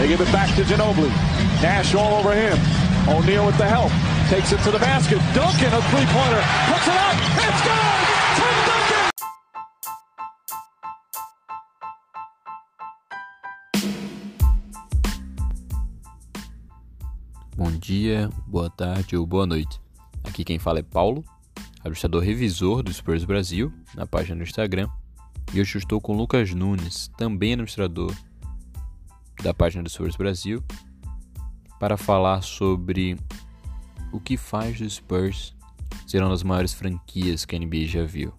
They give it back to Ginobili. Nash all over him. O'Neal with the help. Takes it to the basket. Duncan, a three-pointer. Puts it up. It's good! Tim Duncan! Bom dia, boa tarde ou boa noite. Aqui quem fala é Paulo, administrador revisor do Spurs Brasil, na página do Instagram. E hoje eu estou com Lucas Nunes, também administrador da página do Spurs Brasil, para falar sobre o que faz do Spurs ser uma das maiores franquias que a NBA já viu.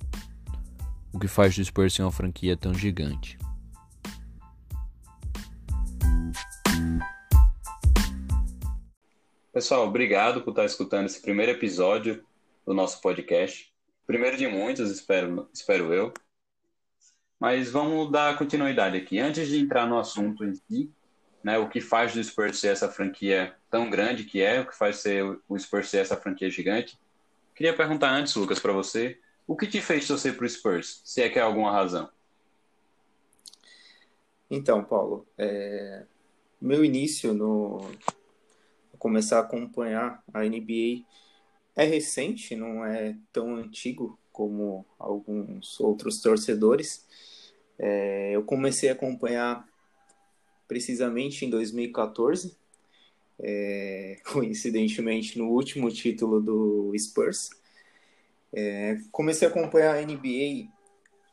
O que faz do Spurs ser uma franquia tão gigante. Pessoal, obrigado por estar escutando esse primeiro episódio do nosso podcast. Primeiro de muitos, espero, espero eu. Mas vamos dar continuidade aqui. Antes de entrar no assunto em si, né, o que faz do Spurs ser essa franquia tão grande que é, o que faz ser o Spurs ser essa franquia gigante, queria perguntar antes, Lucas, para você, o que te fez torcer para o Spurs, se é que há alguma razão? Então, Paulo, é... meu início no começar a acompanhar a NBA é recente, não é tão antigo como alguns outros torcedores. É... eu comecei a acompanhar precisamente em 2014, é, coincidentemente no último título do Spurs. É, comecei a acompanhar a NBA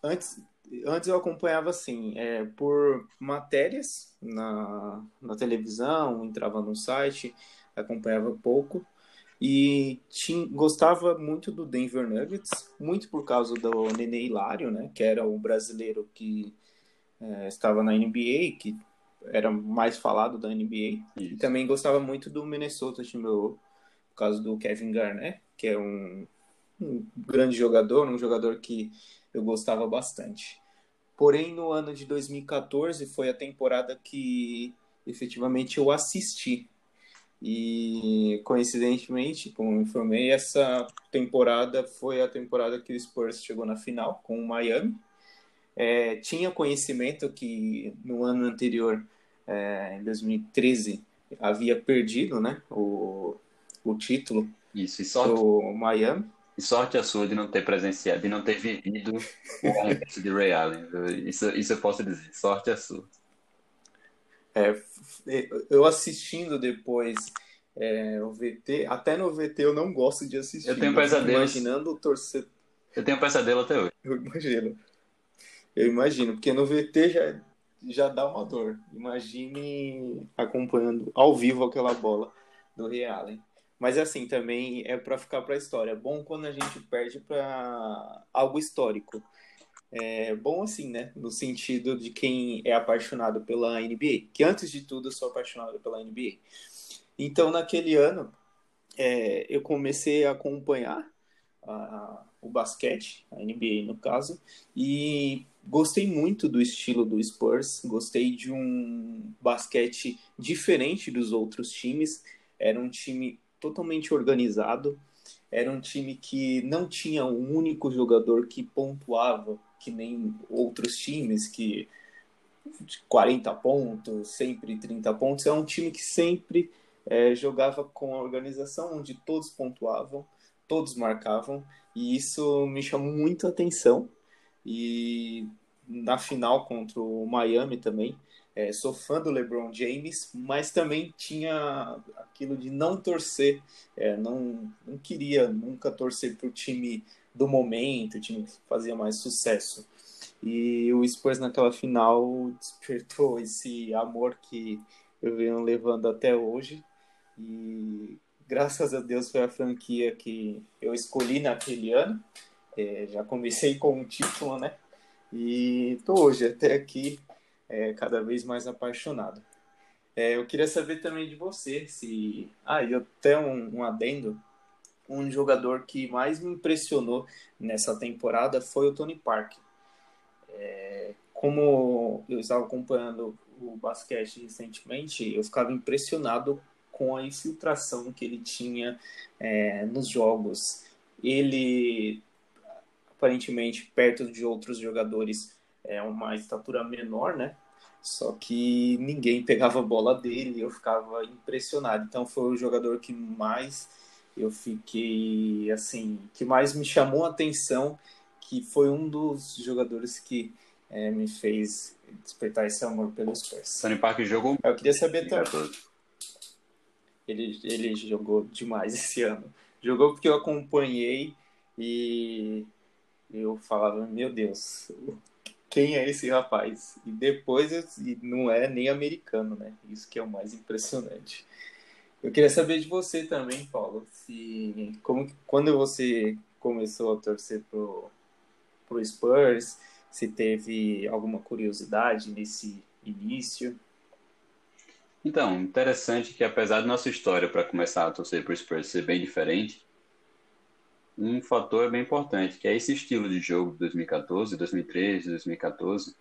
antes. Antes eu acompanhava assim, é, por matérias na, na televisão, entrava no site, acompanhava pouco e tinha, gostava muito do Denver Nuggets, muito por causa do Nenê Hilário, né, que era o brasileiro que é, estava na NBA, que era mais falado da NBA. Isso. E também gostava muito do Minnesota Timberwolves, por causa do Kevin Garnett, que é um, um grande jogador, um jogador que eu gostava bastante. Porém, no ano de 2014 foi a temporada que efetivamente eu assisti. E coincidentemente, como informei, essa temporada foi a temporada que o Spurs chegou na final com o Miami. É, tinha conhecimento que no ano anterior, é, em 2013, havia perdido né, o, o título Isso, e sorte, do Miami. E sorte a sua de não ter presenciado, de não ter vivido o arremesso de Ray Allen. Isso, isso eu posso dizer. Sorte a sua. É, eu assistindo depois é, o VT, até no VT eu não gosto de assistir. Eu tenho pesadelo. Imaginando o torcedor. Eu tenho pesadelo até hoje. Eu imagino. Eu imagino, porque no VT já, já dá uma dor. Imagine acompanhando ao vivo aquela bola do Ray Allen. Mas assim, também é para ficar para a história. É bom quando a gente perde para algo histórico. É bom assim, né? No sentido de quem é apaixonado pela NBA. Que antes de tudo eu sou apaixonado pela NBA. Então, naquele ano, é, eu comecei a acompanhar a, o basquete, a NBA no caso, e gostei muito do estilo do Spurs, gostei de um basquete diferente dos outros times, era um time totalmente organizado, era um time que não tinha um único jogador que pontuava, que nem outros times que 40 pontos, sempre 30 pontos, é um time que sempre é, jogava com a organização onde todos pontuavam, todos marcavam, e isso me chamou muito a atenção. E na final contra o Miami também, é, sou fã do LeBron James, mas também tinha aquilo de não torcer, é, não, não queria nunca torcer para o time do momento, o time que fazia mais sucesso. E o Spurs naquela final despertou esse amor que eu venho levando até hoje. E graças a Deus foi a franquia que eu escolhi naquele ano. É, já comecei com um título, né? E estou hoje até aqui é, cada vez mais apaixonado. É, eu queria saber também de você se. Ah, e até um, um adendo. Um jogador que mais me impressionou nessa temporada foi o Tony Parker. É, como eu estava acompanhando o basquete recentemente, eu ficava impressionado com a infiltração que ele tinha é, nos jogos. Ele, aparentemente, perto de outros jogadores, é uma estatura menor, né? Só que ninguém pegava a bola dele eu ficava impressionado. Então foi o jogador que mais eu fiquei assim, que mais me chamou a atenção, que foi um dos jogadores que é, me fez despertar esse amor pelos Spurs. Tony Parker jogou. Eu queria saber também. Ele, ele jogou demais esse ano. Jogou porque eu acompanhei e eu falava, meu Deus, quem é esse rapaz? E depois não é nem americano, né? Isso que é o mais impressionante. Eu queria saber de você também, Paulo, se como quando você começou a torcer pro, pro Spurs, se teve alguma curiosidade nesse início. Então, interessante que apesar da nossa história para começar a torcer pro Spurs ser bem diferente, um fator é bem importante, que é esse estilo de jogo de 2014, 2013, 2014,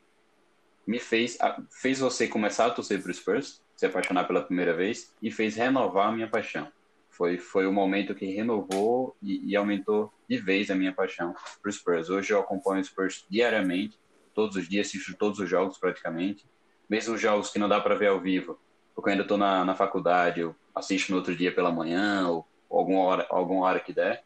me fez, fez você começar a torcer para o Spurs, se apaixonar pela primeira vez, e fez renovar a minha paixão. Foi, foi o momento que renovou e, e aumentou de vez a minha paixão para Spurs. Hoje eu acompanho o Spurs diariamente, todos os dias, assisto todos os jogos praticamente, mesmo os jogos que não dá para ver ao vivo, porque eu ainda estou na, na faculdade, eu assisto no outro dia pela manhã, ou alguma hora, alguma hora que der,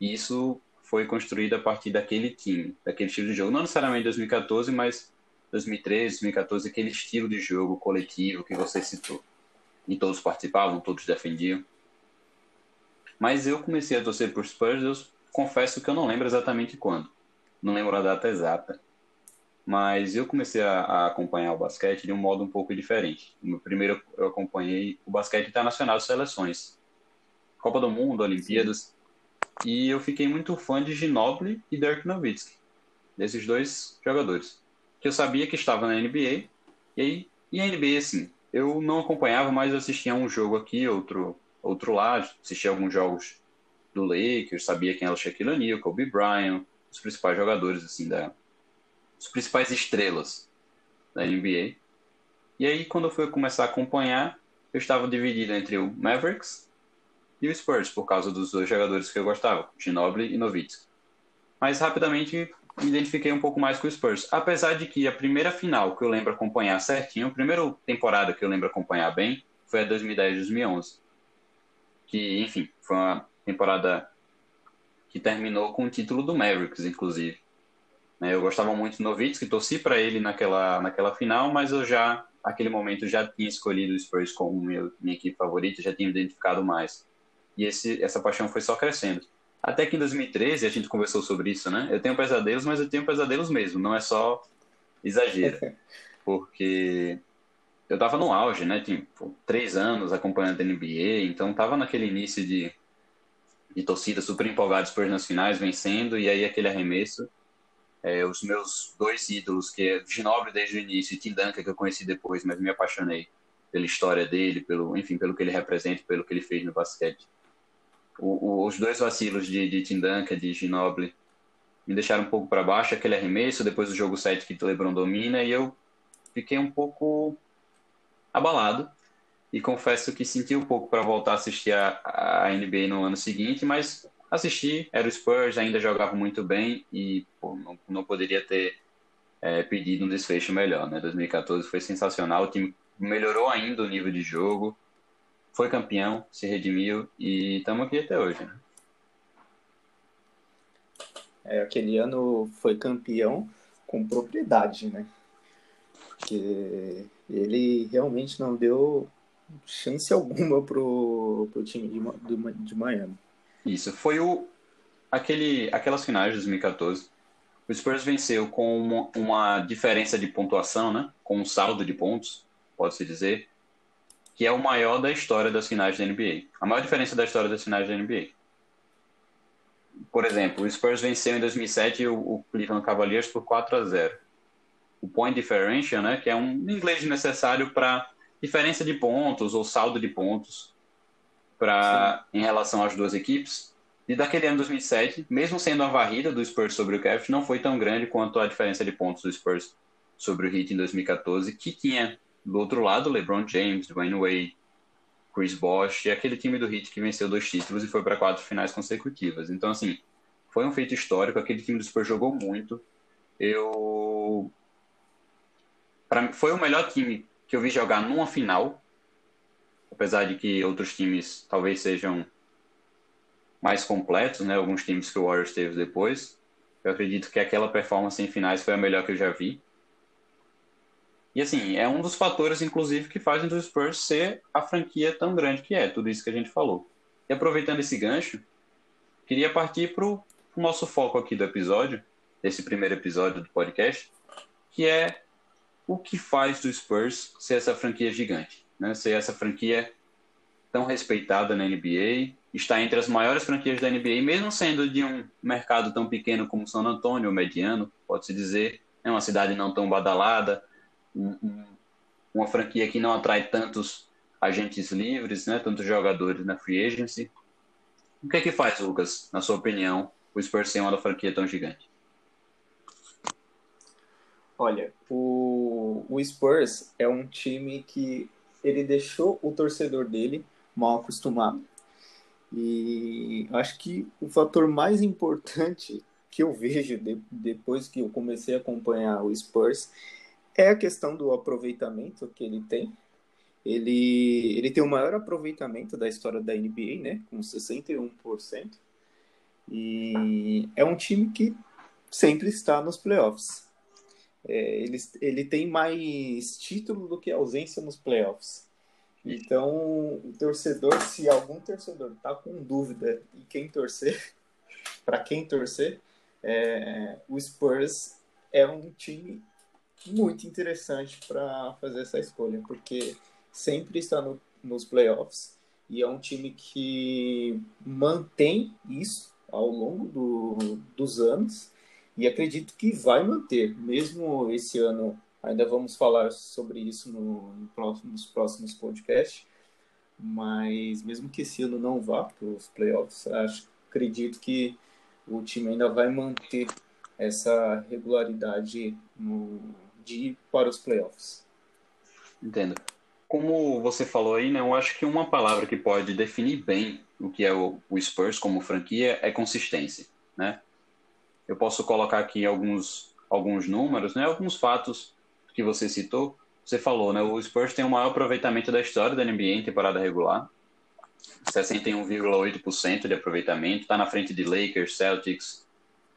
e isso foi construído a partir daquele time, daquele estilo de jogo. Não necessariamente 2014, mas 2013, 2014, aquele estilo de jogo coletivo que você citou. E todos participavam, todos defendiam. Mas eu comecei a torcer por Spurs, eu confesso que eu não lembro exatamente quando. Não lembro a data exata. Mas eu comecei a, a acompanhar o basquete de um modo um pouco diferente. Primeiro eu acompanhei o basquete internacional de seleções. Copa do Mundo, Olimpíadas. Sim. E eu fiquei muito fã de Ginobili e Dirk Nowitzki, desses dois jogadores. Que eu sabia que estava na NBA, e aí, e a NBA, assim, eu não acompanhava, mas assistia um jogo aqui, outro, outro lá, assistia alguns jogos do Lakers, sabia quem era o Shaquille O'Neal, Kobe Bryant, os principais jogadores, assim, da, os principais estrelas da NBA. E aí, quando eu fui começar a acompanhar, eu estava dividido entre o Mavericks e o Spurs, por causa dos dois jogadores que eu gostava, Ginobili e Nowitzki. Mas rapidamente me identifiquei um pouco mais com o Spurs. Apesar de que a primeira final que eu lembro acompanhar certinho, a primeira temporada que eu lembro acompanhar bem, foi a 2010-2011. Que, enfim, foi uma temporada que terminou com o título do Mavericks, inclusive. Né, eu gostava muito do Nowitzki, torci para ele naquela, naquela final, mas eu já, naquele momento, já tinha escolhido o Spurs como meu, minha equipe favorita, já tinha me identificado mais. E esse, essa paixão foi só crescendo. Até que em 2013, a gente conversou sobre isso, né? Eu tenho pesadelos, mas eu tenho pesadelos mesmo, não é só exagero. Porque eu tava no auge, né? Tipo, três anos acompanhando a NBA, então tava naquele início de, de torcida super empolgados por nas finais, vencendo, e aí aquele arremesso. É, os meus dois ídolos, que é Ginobili desde o início e Tim Duncan, que eu conheci depois, mas me apaixonei pela história dele, pelo, enfim, pelo que ele representa, pelo que ele fez no basquete o, o, os dois vacilos de, de Tindanka, de Ginobili, me deixaram um pouco para baixo, aquele arremesso, depois do jogo 7 que o LeBron domina, e eu fiquei um pouco abalado. E confesso que senti um pouco para voltar a assistir a, a, NBA no ano seguinte, mas assisti, era o Spurs, ainda jogava muito bem e pô, não, não poderia ter é, pedido um desfecho melhor. Né? 2014 foi sensacional, o time melhorou ainda o nível de jogo, foi campeão, se redimiu e estamos aqui até hoje. Né? É, aquele ano foi campeão com propriedade, né? Porque ele realmente não deu chance alguma pro, pro time de, de, de Miami. Isso, foi o aquele, aquelas finais de 2014. O Spurs venceu com uma, uma diferença de pontuação, né? Com um saldo de pontos, pode-se dizer, que é o maior da história das finais da NBA. A maior diferença da história das finais da NBA. Por exemplo, o Spurs venceu em 2007 o, o Cleveland Cavaliers por 4 a 0. O point differential, né, que é um inglês necessário para diferença de pontos ou saldo de pontos para em relação às duas equipes. E daquele ano 2007, mesmo sendo a varrida do Spurs sobre o Cavs, não foi tão grande quanto a diferença de pontos do Spurs sobre o Heat em 2014, que tinha do outro lado, LeBron James, Dwayne Wade, Chris Bosh e aquele time do Heat que venceu dois títulos e foi para quatro finais consecutivas. Então, assim, foi um feito histórico. Aquele time do Spurs jogou muito. Eu pra, foi o melhor time que eu vi jogar numa final, apesar de que outros times talvez sejam mais completos, né? Alguns times que o Warriors teve depois. Eu acredito que aquela performance em finais foi a melhor que eu já vi. E assim, é um dos fatores, inclusive, que fazem do Spurs ser a franquia tão grande que é, tudo isso que a gente falou. E aproveitando esse gancho, queria partir para o nosso foco aqui do episódio, desse primeiro episódio do podcast, que é o que faz do Spurs ser essa franquia gigante, né? ser essa franquia tão respeitada na NBA, está entre as maiores franquias da NBA, mesmo sendo de um mercado tão pequeno como San Antonio, mediano, pode-se dizer, é uma cidade não tão badalada, um, uma franquia que não atrai tantos agentes livres, né, tantos jogadores na free agency. O que é que faz, Lucas, na sua opinião, o Spurs ser uma franquia tão gigante? Olha, o, o Spurs é um time que ele deixou o torcedor dele mal acostumado. E acho que o fator mais importante que eu vejo de, depois que eu comecei a acompanhar o Spurs é a questão do aproveitamento que ele tem. Ele, ele tem o maior aproveitamento da história da NBA, né? Com 61%. E é um time que sempre está nos playoffs. É, ele, ele tem mais título do que ausência nos playoffs. Então, o torcedor, se algum torcedor está com dúvida em quem torcer, para quem torcer, é, o Spurs é um time muito interessante para fazer essa escolha, porque sempre está no, nos playoffs e é um time que mantém isso ao longo do, dos anos e acredito que vai manter, mesmo esse ano. Ainda vamos falar sobre isso no, no nos próximos podcasts, mas mesmo que esse ano não vá para os playoffs, acho, acredito que o time ainda vai manter essa regularidade no, de ir para os playoffs. Entendo. Como você falou aí, né, eu acho que uma palavra que pode definir bem o que é o, o Spurs como franquia é consistência, né? Eu posso colocar aqui alguns, alguns números, né, alguns fatos que você citou. Você falou, né, o Spurs tem o maior aproveitamento da história da NBA em temporada regular, 61,8% de aproveitamento, está na frente de Lakers, Celtics,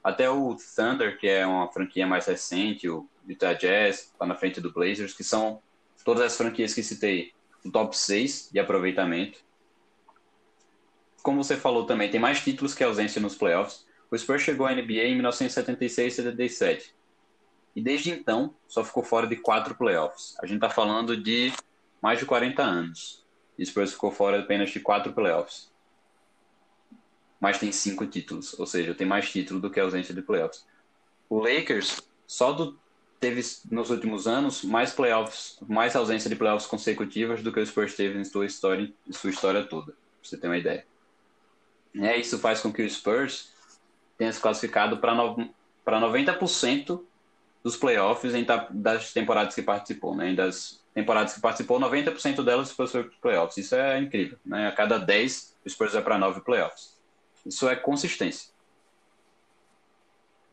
até o Thunder, que é uma franquia mais recente, o Utah Jazz, está na frente do Blazers, que são todas as franquias que citei no top 6 de aproveitamento. Como você falou também, tem mais títulos que ausência nos playoffs. O Spurs chegou à NBA em 1976 e 77. E desde então, só ficou fora de quatro playoffs. A gente está falando de mais de 40 anos. O Spurs ficou fora apenas de quatro playoffs. Mas tem cinco títulos, ou seja, tem mais título do que a ausência de playoffs. O Lakers só do teve nos últimos anos mais playoffs, mais ausência de playoffs consecutivas do que o Spurs teve em sua história, em sua história toda, pra você ter uma ideia. É, isso faz com que o Spurs tenha se classificado para no, 90% dos playoffs em, das temporadas que participou, né? das temporadas que participou, 90% delas foi os playoffs. Isso é incrível, né? A cada 10, o Spurs vai para 9 playoffs. Isso é consistência.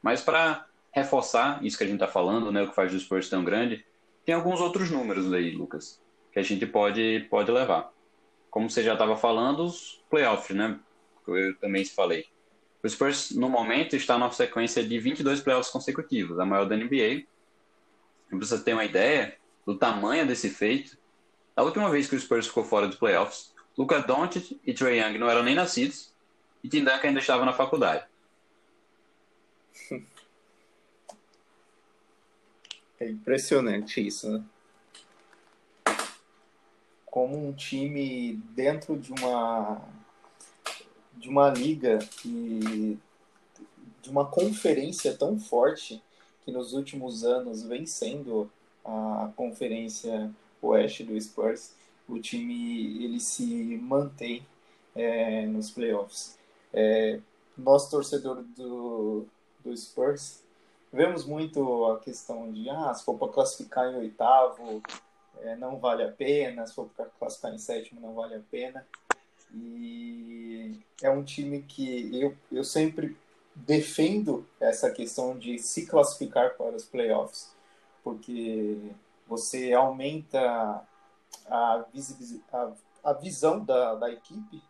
Mas para reforçar isso que a gente está falando, né, o que faz o Spurs tão grande, tem alguns outros números aí, Lucas, que a gente pode, pode levar. Como você já estava falando, os playoffs, né? Eu também falei. O Spurs, no momento, está numa sequência de 22 playoffs consecutivos, a maior da NBA. Para você ter uma ideia do tamanho desse feito, a última vez que o Spurs ficou fora dos playoffs, Luca Doncic e Trey Young não eram nem nascidos e Duncan ainda estava na faculdade. É impressionante isso, né? Como um time dentro de uma de uma liga e de uma conferência tão forte que nos últimos anos vem sendo a conferência oeste do Spurs, o time ele se mantém é, nos playoffs. É, nós torcedor do, do Spurs Vemos muito a questão de, ah, se for para classificar em oitavo, é, não vale a pena, se for para classificar em sétimo, não vale a pena. E é um time que eu, eu sempre defendo essa questão de se classificar para os playoffs, porque você aumenta a, a, a visão da, da equipe,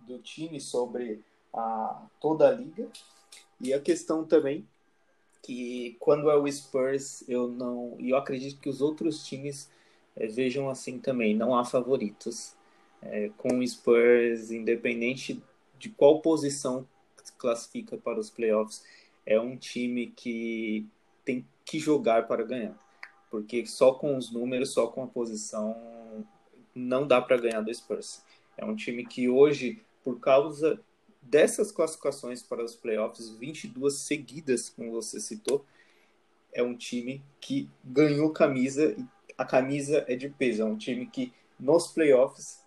do time sobre a, toda a liga. E a questão também que quando é o Spurs, eu não. Eu acredito que os outros times é, vejam assim também, não há favoritos. É, com o Spurs, independente de qual posição classifica para os playoffs, é um time que tem que jogar para ganhar. Porque só com os números, só com a posição, não dá para ganhar do Spurs. É um time que hoje, por causa dessas classificações para os playoffs, 22 seguidas, como você citou, é um time que ganhou camisa e a camisa é de peso. É um time que nos playoffs,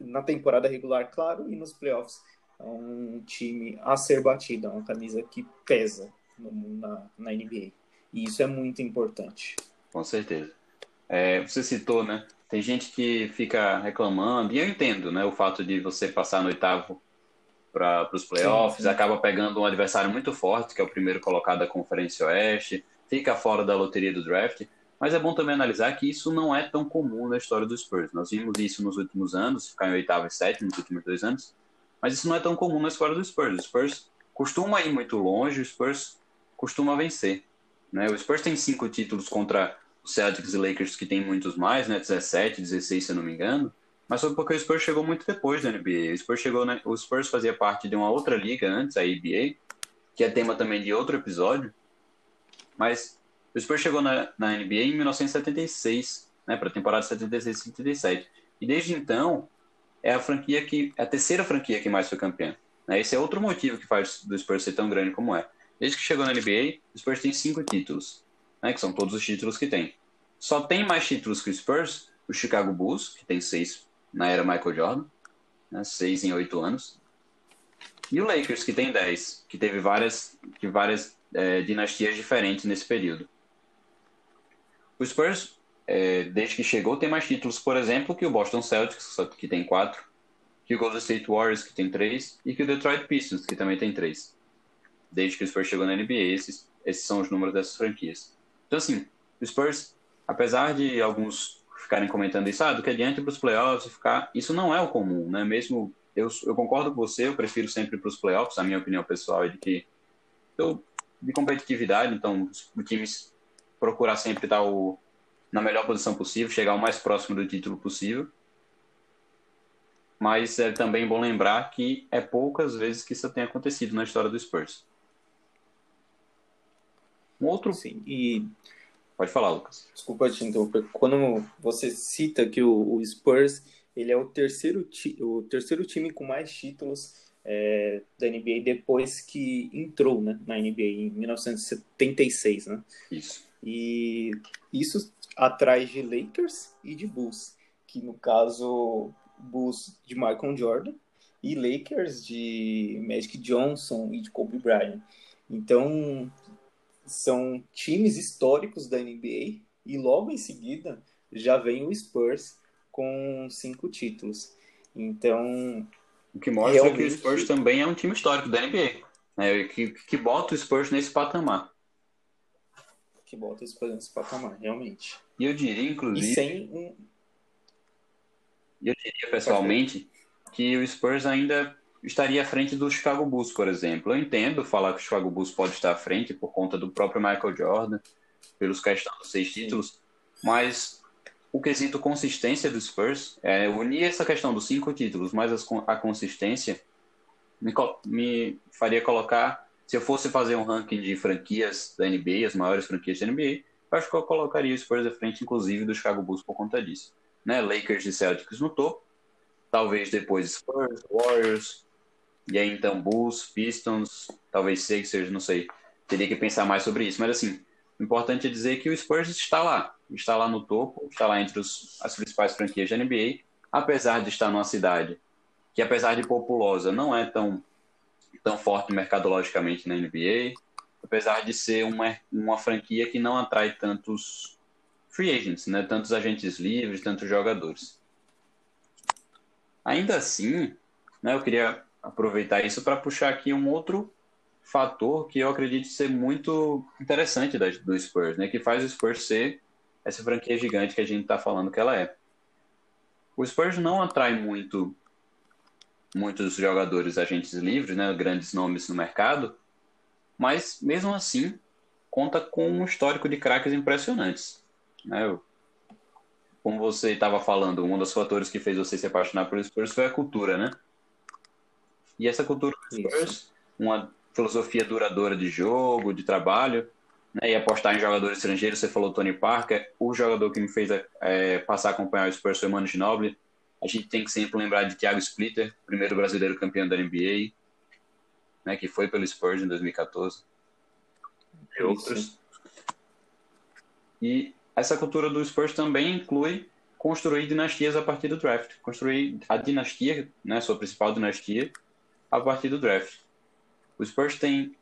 na temporada regular, claro, e nos playoffs é um time a ser batido, é uma camisa que pesa no, na, na NBA. E isso é muito importante. Com certeza. É, você citou, né? Tem gente que fica reclamando, e eu entendo, né? O fato de você passar no oitavo para os playoffs, sim, sim. acaba pegando um adversário muito forte, que é o primeiro colocado da Conferência Oeste, fica fora da loteria do draft. Mas é bom também analisar que isso não é tão comum na história dos Spurs. Nós vimos isso nos últimos anos, ficar em oitavo e sétimo nos últimos dois anos, mas isso não é tão comum na história dos Spurs. Os Spurs costuma ir muito longe, os Spurs costuma vencer. Né? O Spurs tem cinco títulos contra os Celtics e Lakers, que tem muitos mais, né? 17, 16, se eu não me engano. Mas foi porque o Spurs chegou muito depois da NBA. O Spurs, chegou o Spurs fazia parte de uma outra liga antes, a ABA, que é tema também de outro episódio. Mas o Spurs chegou na, na NBA em 1976, né, para a temporada 76-77. E desde então, é a franquia que é a terceira franquia que mais foi campeã. Né? Esse é outro motivo que faz do Spurs ser tão grande como é. Desde que chegou na NBA, o Spurs tem cinco títulos, né, que são todos os títulos que tem. Só tem mais títulos que o Spurs, o Chicago Bulls, que tem seis na era Michael Jordan, né, seis em oito anos. E o Lakers, que tem dez, que teve várias, que várias é, dinastias diferentes nesse período. O Spurs, é, desde que chegou, tem mais títulos, por exemplo, que o Boston Celtics, que tem quatro, que o Golden State Warriors, que tem três, e que o Detroit Pistons, que também tem três. Desde que o Spurs chegou na NBA, esses, esses são os números dessas franquias. Então, assim, o Spurs, apesar de alguns ficarem comentando isso, ah, do que adiante para os playoffs ficar, isso não é o comum, né? Mesmo eu, eu concordo com você, eu prefiro sempre para os playoffs, a minha opinião pessoal é de que eu, de competitividade, então os times procurar sempre estar o, na melhor posição possível, chegar o mais próximo do título possível. Mas é também bom lembrar que é poucas vezes que isso tem acontecido na história do Spurs. Um outro. Sim, e. Pode falar, Lucas. Desculpa te interromper. Quando você cita que o, o Spurs ele é o terceiro, ti, o terceiro time com mais títulos é, da NBA depois que entrou né, na NBA em 1976, né? Isso. E isso atrás de Lakers e de Bulls, que no caso Bulls de Michael Jordan e Lakers de Magic Johnson e de Kobe Bryant. Então são times históricos da NBA e logo em seguida já vem o Spurs com cinco títulos. Então o que mostra realmente... que o Spurs também é um time histórico da NBA, né? que, que bota o Spurs nesse patamar que bota isso nesse patamar, realmente. E eu diria, inclusive. E sem um. Eu diria pessoalmente que o Spurs ainda estaria à frente do Chicago Bulls, por exemplo. Eu entendo falar que o Chicago Bulls pode estar à frente por conta do próprio Michael Jordan, pelos questão dos seis títulos, mas o quesito consistência do Spurs, é, unir essa questão dos cinco títulos, mais a consistência, me, me faria colocar se eu fosse fazer um ranking de franquias da NBA, as maiores franquias da NBA, eu acho que eu colocaria o Spurs à frente, inclusive, do Chicago Bulls por conta disso. Né? Lakers e Celtics no topo, talvez depois Spurs, Warriors, e aí então Bulls, Pistons, talvez Sixers, não sei. Teria que pensar mais sobre isso. Mas assim, o importante é dizer que o Spurs está lá. Está lá no topo, está lá entre os, as principais franquias da NBA, apesar de estar numa cidade que, apesar de populosa, não é tão tão forte mercadologicamente na NBA, apesar de ser uma, uma franquia que não atrai tantos free agents, né? tantos agentes livres, tantos jogadores. Ainda assim, né, eu queria aproveitar isso para puxar aqui um outro fator que eu acredito ser muito interessante da, do Spurs, né, que faz o Spurs ser essa franquia gigante que a gente está falando que ela é. O Spurs não atrai muito muitos jogadores agentes livres, né, grandes nomes no mercado, mas mesmo assim conta com um histórico de craques impressionantes. Né? Como você estava falando, um dos fatores que fez você se apaixonar pelo Spurs foi a cultura, né? E essa cultura do Spurs, uma filosofia duradoura de jogo, de trabalho, né, e apostar em jogadores estrangeiros, você falou Tony Parker, o jogador que me fez é, passar a acompanhar o Spurs foi Mano Ginobili, a gente tem que sempre lembrar de Thiago Splitter, primeiro brasileiro campeão da NBA, né, que foi pelo Spurs em 2014, e outros. E essa cultura do Spurs também inclui construir dinastias a partir do draft, construir a dinastia, né, sua principal dinastia, a partir do draft. O Spurs tem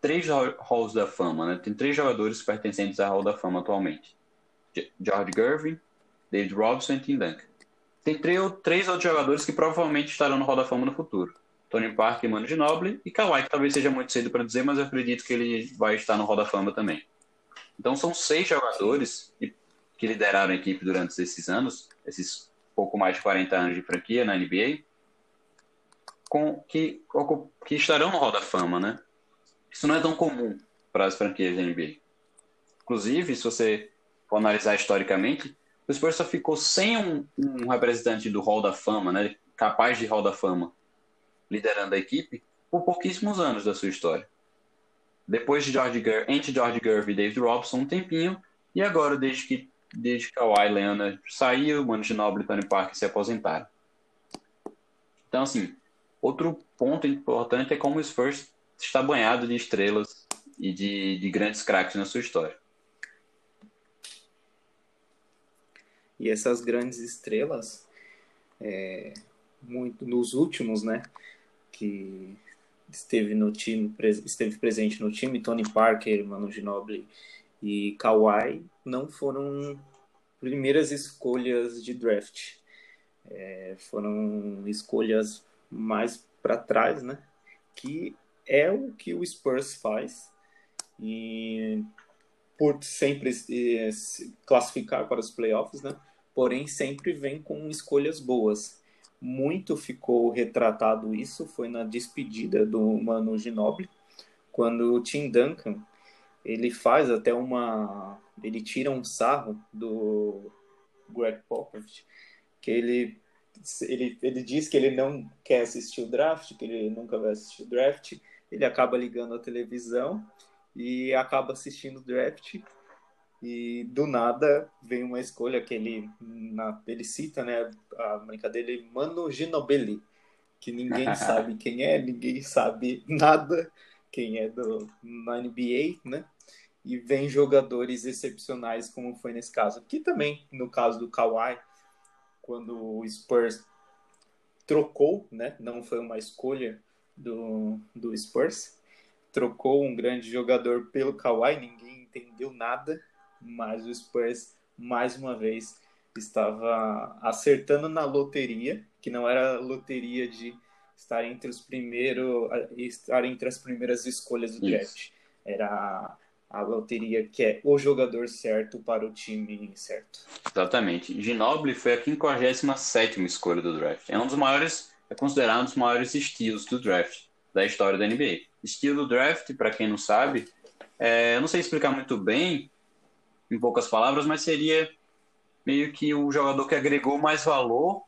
três halls da fama, né? Tem três jogadores pertencentes à Hall da Fama atualmente. George Gervin, David Robson e Tim Duncan. Tem três outros jogadores que provavelmente estarão no Hall da Fama no futuro. Tony Parker Mano Ginobili e Kawhi, que talvez seja muito cedo para dizer, mas eu acredito que ele vai estar no Hall da Fama também. Então são seis jogadores que lideraram a equipe durante esses anos, esses pouco mais de 40 anos de franquia na NBA, com, que, que estarão no Hall da Fama, né? Isso não é tão comum para as franquias da NBA. Inclusive, se você for analisar historicamente, o Spurs só ficou sem um, um representante do Hall da Fama, né, capaz de Hall da Fama, liderando a equipe, por pouquíssimos anos da sua história. Depois de George Ger entre George Gervin e David Robson, um tempinho, e agora, desde que, desde Kawhi Leonard saiu, Mano Ginobili e Tony Parker se aposentaram. Então, assim, outro ponto importante é como o Spurs está banhado de estrelas e de, de grandes craques na sua história. E essas grandes estrelas, é, muito nos últimos, né, que esteve no time, esteve presente no time, Tony Parker, Manu Ginobili e Kawhi, não foram primeiras escolhas de draft. É, foram escolhas mais para trás, né? Que é o que o Spurs faz e por sempre eh, classificar para os playoffs, né? Porém, sempre vem com escolhas boas. Muito ficou retratado isso foi na despedida do Mano Ginobili, quando o Tim Duncan ele faz até uma ele tira um sarro do Greg Popovich que ele ele, ele diz que ele não quer assistir o draft, que ele nunca vai assistir o draft, ele acaba ligando a televisão e acaba assistindo o draft e do nada vem uma escolha que ele, na, ele cita, né, a brincadeira, ele, Mano Ginobili, que ninguém sabe quem é, ninguém sabe nada quem é do, na NBA, né, e vem jogadores excepcionais como foi nesse caso. Que também, no caso do Kawhi, quando o Spurs trocou, né, não foi uma escolha, do, do Spurs. Trocou um grande jogador pelo Kawhi, ninguém entendeu nada, mas o Spurs, mais uma vez, estava acertando na loteria, que não era loteria de estar entre os primeiros, estar entre as primeiras escolhas do draft. Era a loteria que é o jogador certo para o time certo. Exatamente. Ginobili foi a 57 escolha do draft. É um dos maiores é considerado um dos maiores estilos do draft da história da NBA. Estilo draft, para quem não sabe, é, eu não sei explicar muito bem, em poucas palavras, mas seria meio que o jogador que agregou mais valor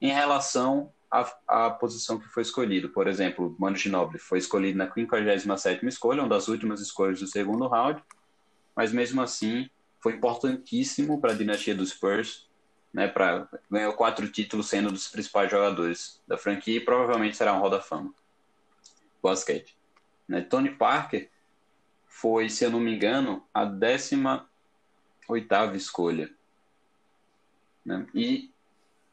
em relação à, à posição que foi escolhido. Por exemplo, Manu Ginobili foi escolhido na 57ª escolha, uma das últimas escolhas do segundo round, mas mesmo assim foi importantíssimo para a dinastia dos Spurs né, para ganhou quatro títulos sendo dos principais jogadores da franquia e provavelmente será um Roda Fama. Basquete. Né? Tony Parker foi, se eu não me engano, a 18 oitava escolha. Né? E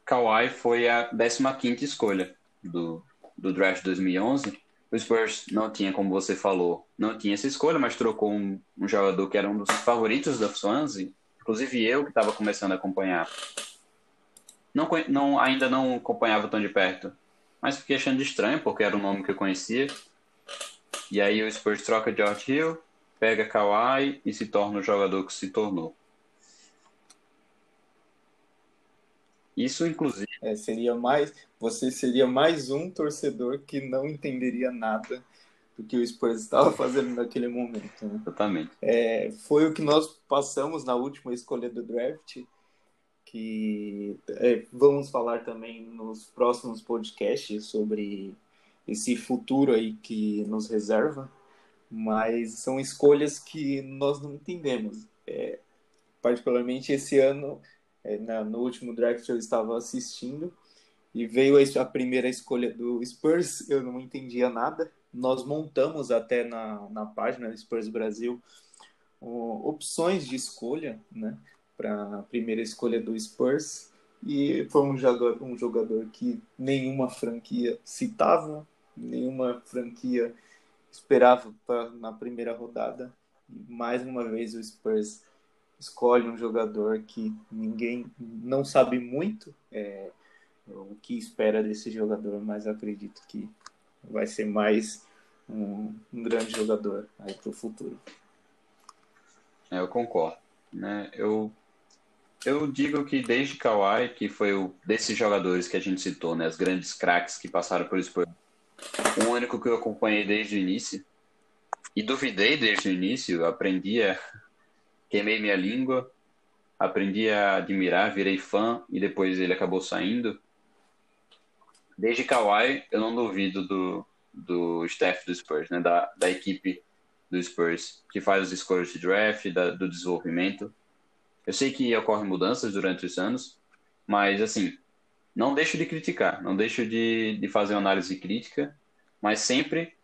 Kawhi foi a 15 quinta escolha do, do draft 2011. O Spurs não tinha, como você falou, não tinha essa escolha, mas trocou um, um jogador que era um dos favoritos da Swansea, inclusive eu que estava começando a acompanhar não, não, ainda não acompanhava tão de perto, mas fiquei achando estranho, porque era um nome que eu conhecia. E aí o Spurs troca George Hill, pega Kawhi e se torna o jogador que se tornou. Isso, inclusive. É, seria mais, você seria mais um torcedor que não entenderia nada do que o Spurs estava fazendo naquele momento. Né? Exatamente. É, foi o que nós passamos na última escolha do draft, que é, vamos falar também nos próximos podcasts sobre esse futuro aí que nos reserva, mas são escolhas que nós não entendemos. É, particularmente esse ano, na, no último draft eu estava assistindo e veio a, primeira escolha do Spurs, eu não entendia nada. Nós montamos até na, na página Spurs Brasil opções de escolha, né, para a primeira escolha do Spurs e foi um jogador, um jogador que nenhuma franquia citava, nenhuma franquia esperava pra, na primeira rodada. E mais uma vez o Spurs escolhe um jogador que ninguém não sabe muito é, o que espera desse jogador, mas acredito que vai ser mais um, um grande jogador aí para o futuro. É, eu concordo. Né? Eu, eu digo que desde Kawhi, que foi o desses jogadores que a gente citou, né, as grandes craques que passaram por Spurs, o único que eu acompanhei desde o início e duvidei desde o início, aprendi a queimei minha língua, aprendi a admirar, virei fã e depois ele acabou saindo. Desde Kawhi, eu não duvido do, do staff do Spurs, né, da, da equipe do Spurs, que faz as escolhas de draft, da, do desenvolvimento. Eu sei que ocorrem mudanças durante os anos, mas assim, não deixo de criticar, não deixo de, de fazer uma análise crítica, mas sempre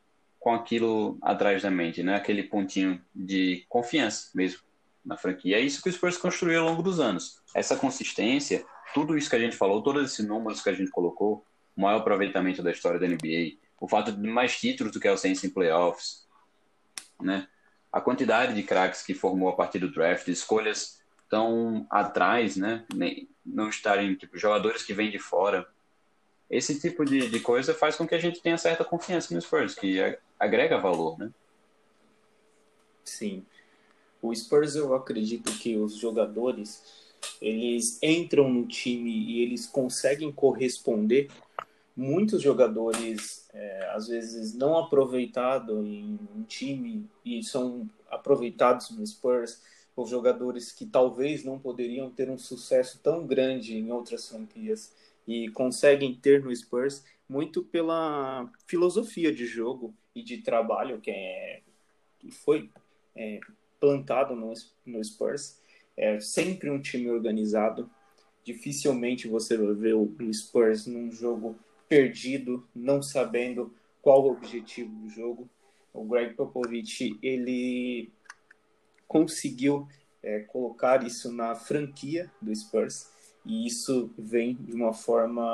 com aquilo atrás da mente, né? Aquele pontinho de confiança mesmo na franquia. É isso que o Spurs construiu ao longo dos anos. Essa consistência, tudo isso que a gente falou, todos esses números que a gente colocou, o maior aproveitamento da história da NBA, o fato de mais títulos do que o Saints em playoffs, né? A quantidade de craques que formou a partir do draft, escolhas tão atrás, né? Não estarem tipo jogadores que vêm de fora. Esse tipo de, de coisa faz com que a gente tenha certa confiança no Spurs, que agrega valor, né? Sim. O Spurs, eu acredito que os jogadores eles entram no time e eles conseguem corresponder. Muitos jogadores, é, às vezes, não aproveitados em um time e são aproveitados no Spurs, ou jogadores que talvez não poderiam ter um sucesso tão grande em outras franquias e conseguem ter no Spurs muito pela filosofia de jogo e de trabalho que, é, que foi é, plantado no, no Spurs. É sempre um time organizado. Dificilmente você vai ver o, Spurs num jogo perdido, não sabendo qual o objetivo do jogo. O Greg Popovich, ele conseguiu é, colocar isso na franquia do Spurs e isso vem de uma forma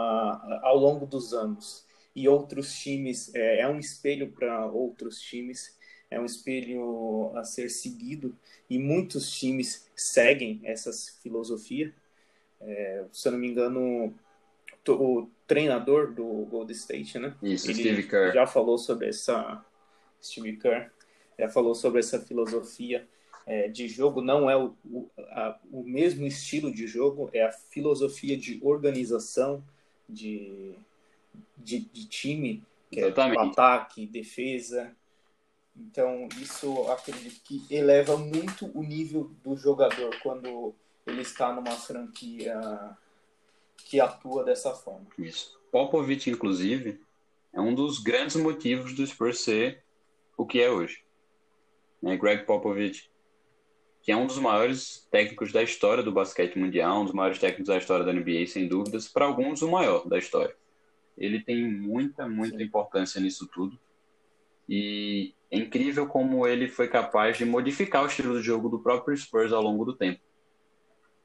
ao longo dos anos. E outros times, é, é um espelho para outros times é um espelho a ser seguido e muitos times seguem essa filosofia. É, se eu não me engano, o treinador do Golden State, né? Isso, Ele Steve Kerr. já falou sobre essa Steve Kerr já falou sobre essa filosofia é, de jogo. Não é o, o, a, o mesmo estilo de jogo, é a filosofia de organização de, de, de time, que Exatamente. é ataque, defesa, então, isso acredito que eleva muito o nível do jogador quando ele está numa franquia que atua dessa forma. Isso. Popovich, inclusive, é um dos grandes motivos do Spurs ser o que é hoje. Né? Greg Popovich, que é um dos maiores técnicos da história do basquete mundial, um dos maiores técnicos da história da NBA, sem dúvidas, para alguns o maior da história. Ele tem muita, muita Sim. importância nisso tudo. E é incrível como ele foi capaz de modificar o estilo de jogo do próprio Spurs ao longo do tempo.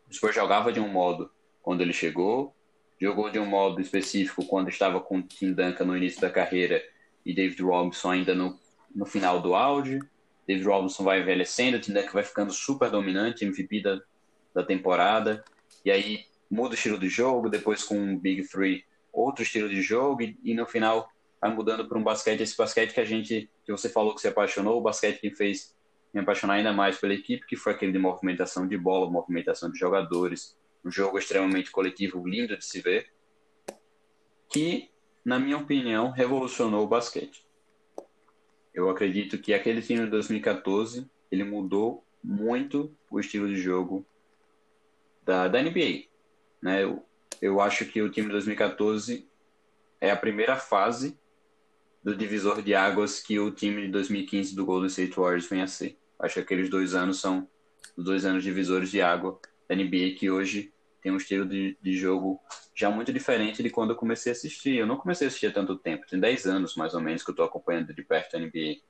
O Spurs jogava de um modo quando ele chegou, jogou de um modo específico quando estava com Tim Duncan no início da carreira e David Robinson ainda no, no final do auge. David Robinson vai envelhecendo, Tim Duncan vai ficando super dominante, MVP da, da temporada. E aí muda o estilo de jogo, depois com o Big Three, outro estilo de jogo, e, e no final vai mudando para um basquete, esse basquete que a gente, que você falou que se apaixonou, o basquete que fez me apaixonar ainda mais pela equipe, que foi aquele de movimentação de bola, movimentação de jogadores, um jogo extremamente coletivo, lindo de se ver, que, na minha opinião, revolucionou o basquete. Eu acredito que aquele time de 2014 ele mudou muito o estilo de jogo da, da NBA. Né? Eu, eu acho que o time de 2014 é a primeira fase do divisor de águas que o time de 2015 do Golden State Warriors vem a ser. Acho que aqueles dois anos são os dois anos divisores de água da NBA que hoje tem um estilo de, de jogo já muito diferente de quando eu comecei a assistir. Eu não comecei a assistir há tanto tempo, tem 10 anos mais ou menos que eu estou acompanhando de perto a NBA.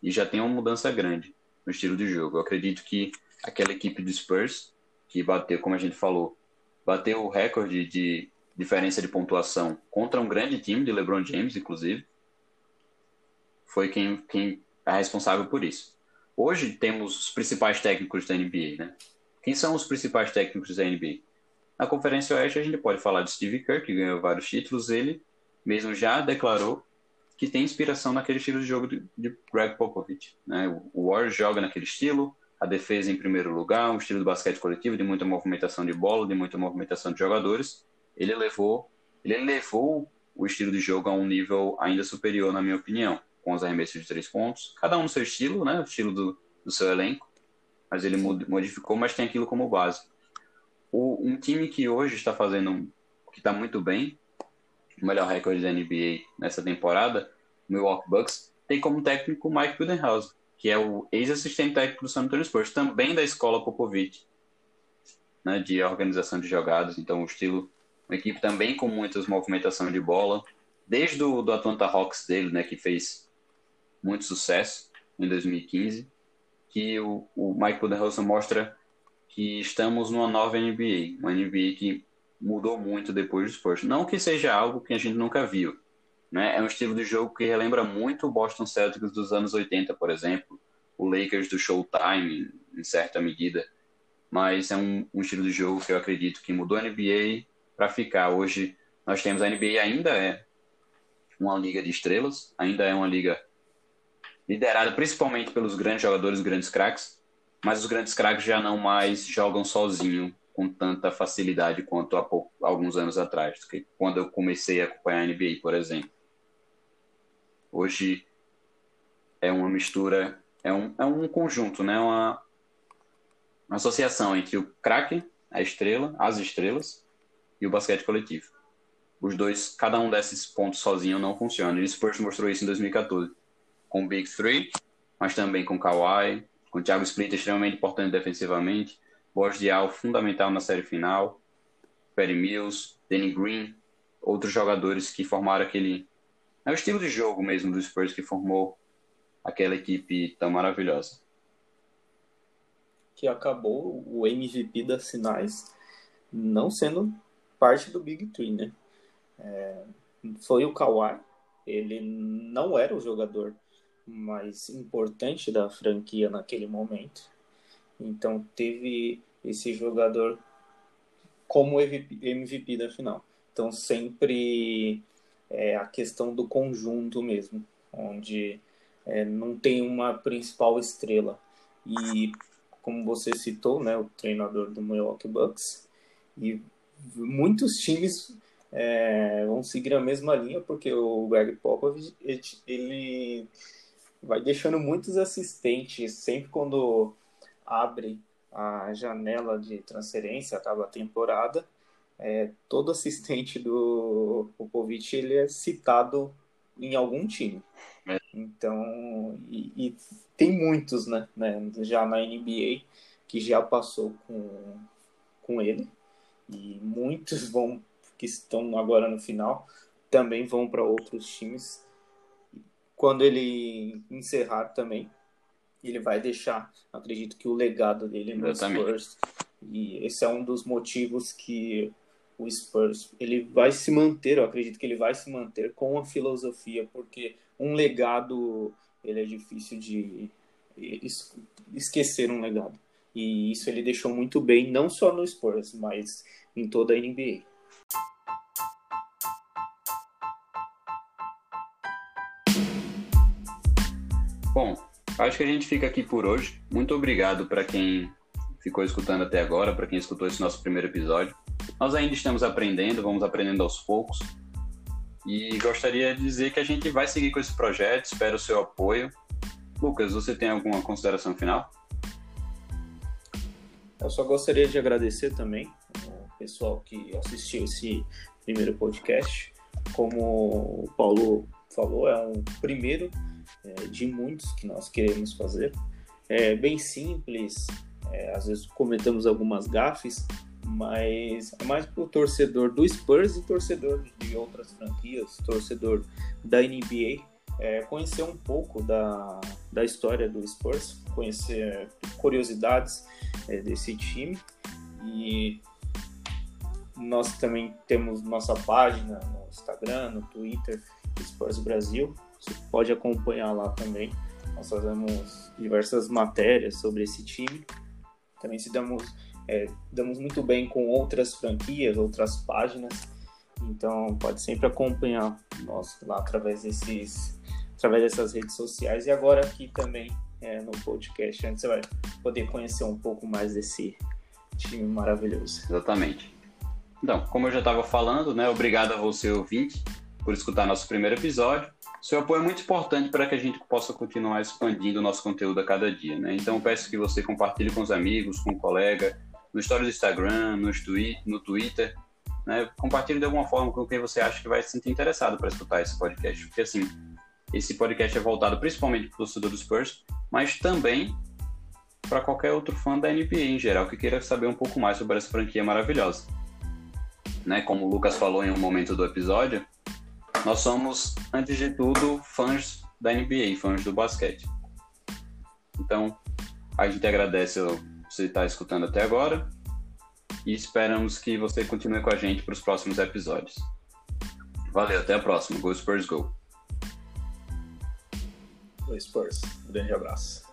E já tem uma mudança grande no estilo de jogo. Eu acredito que aquela equipe do Spurs, que bateu, como a gente falou, bateu o recorde de diferença de pontuação contra um grande time de LeBron James, inclusive, foi quem, quem é responsável por isso. Hoje temos os principais técnicos da NBA, né? Quem são os principais técnicos da NBA? Na Conferência Oeste a gente pode falar de Steve Kerr, que ganhou vários títulos. Ele mesmo já declarou que tem inspiração naquele estilo de jogo de, Greg Popovich. Né? O Warriors joga naquele estilo, a defesa em primeiro lugar, um estilo de basquete coletivo, de muita movimentação de bola, de muita movimentação de jogadores. Ele levou, ele levou o estilo de jogo a um nível ainda superior, na minha opinião, com os arremessos de três pontos, cada um no seu estilo, né? o estilo do, do seu elenco, mas ele modificou, mas tem aquilo como base. O, um time que hoje está fazendo, que está muito bem, o melhor recorde da NBA nessa temporada, o Milwaukee Bucks, tem como técnico Mike Budenholzer, que é o ex-assistente técnico do San Antonio Spurs, também da escola Popovich, né, de organização de jogadas, então o estilo, uma equipe também com muitas movimentação de bola, desde o do Atlanta Hawks dele, né, que fez muito sucesso em 2015, que o, o Mike Budenholzer mostra que estamos numa nova NBA, uma NBA que mudou muito depois do Spurs. Não que seja algo que a gente nunca viu, né? É um estilo de jogo que relembra muito o Boston Celtics dos anos 80, por exemplo, o Lakers do Showtime, em certa medida. Mas é um, um estilo de jogo que eu acredito que mudou a NBA para ficar. Hoje nós temos a NBA ainda é uma liga de estrelas, ainda é uma liga liderada principalmente pelos grandes jogadores, grandes craques, mas os grandes craques já não mais jogam sozinho com tanta facilidade quanto há pouco, alguns anos atrás, quando eu comecei a acompanhar a NBA, por exemplo. Hoje é uma mistura, é um, é um conjunto, né? uma, uma associação entre o craque, a estrela, as estrelas, e o basquete coletivo. Os dois, cada um desses pontos sozinho não funciona. E o Spurs mostrou isso em 2014 com o Big Three, mas também com Kawhi, com o Thiago Splitter extremamente importante defensivamente, Boris Diaw fundamental na série final, Perry Mills, Danny Green, outros jogadores que formaram aquele... É o estilo de jogo mesmo do Spurs que formou aquela equipe tão maravilhosa. Que acabou o MVP das finais não sendo parte do Big Three, né? É, foi o Kawhi, ele não era o jogador mais importante da franquia naquele momento. Então teve esse jogador como MVP da final. Então sempre é a questão do conjunto mesmo, onde é, não tem uma principal estrela. E como você citou, né, o treinador do Milwaukee Bucks, e muitos times é, vão seguir a mesma linha, porque o Greg Popovich, ele vai deixando muitos assistentes sempre quando abre a janela de transferência, acaba a temporada, é, todo assistente do Popovich ele é citado em algum time. É. Então, e, e, tem muitos, né, né, já na NBA que já passou com, com ele e muitos vão que estão agora no final também vão para outros times quando ele encerrar também, ele vai deixar, acredito que o legado dele no. Spurs. E esse é um dos motivos que o Spurs ele vai se manter, eu acredito que ele vai se manter com a filosofia, porque um legado ele é difícil de esquecer um legado. E isso ele deixou muito bem, não só no Spurs, mas em toda a NBA. Bom, acho que a gente fica aqui por hoje. Muito obrigado para quem ficou escutando até agora, para quem escutou esse nosso primeiro episódio. Nós ainda estamos aprendendo, vamos aprendendo aos poucos. E gostaria de dizer que a gente vai seguir com esse projeto, espero o seu apoio. Lucas, você tem alguma consideração final? Eu só gostaria de agradecer também o pessoal que assistiu esse primeiro podcast. Como o Paulo falou, é um primeiro é, de muitos que nós queremos fazer. É bem simples, é, às vezes cometemos algumas gafes, mas é mais para o torcedor do Spurs e torcedor de outras franquias, torcedor da NBA, é, conhecer um pouco da, da história do Spurs, conhecer curiosidades é, desse time e nós também temos nossa página no Instagram, no Twitter, Spurs Brasil. Você pode acompanhar lá também. Nós fazemos diversas matérias sobre esse time. Também se damos, é, damos muito bem com outras franquias, outras páginas. Então pode sempre acompanhar nós lá através desses, através dessas redes sociais e agora aqui também é, no podcast, onde você vai poder conhecer um pouco mais desse time maravilhoso. Exatamente. Então, como eu já estava falando, né, obrigado a você, ouvinte, por escutar nosso primeiro episódio. Seu apoio é muito importante para que a gente possa continuar expandindo o nosso conteúdo a cada dia. Né? Então, peço que você compartilhe com os amigos, com o colega, no story do Instagram, no, twi no Twitter. Né? Compartilhe de alguma forma com quem você acha que vai se sentir interessado para escutar esse podcast. Porque, assim, esse podcast é voltado principalmente para o torcedor dos Spurs, mas também para qualquer outro fã da NBA em geral que queira saber um pouco mais sobre essa franquia maravilhosa. Né? Como o Lucas falou em um momento do episódio, nós somos, antes de tudo, fãs da NBA, fãs do basquete. Então, a gente agradece você estar escutando até agora e esperamos que você continue com a gente para os próximos episódios. Valeu, até a próxima. Go Spurs Go! Go Spurs. Um grande abraço.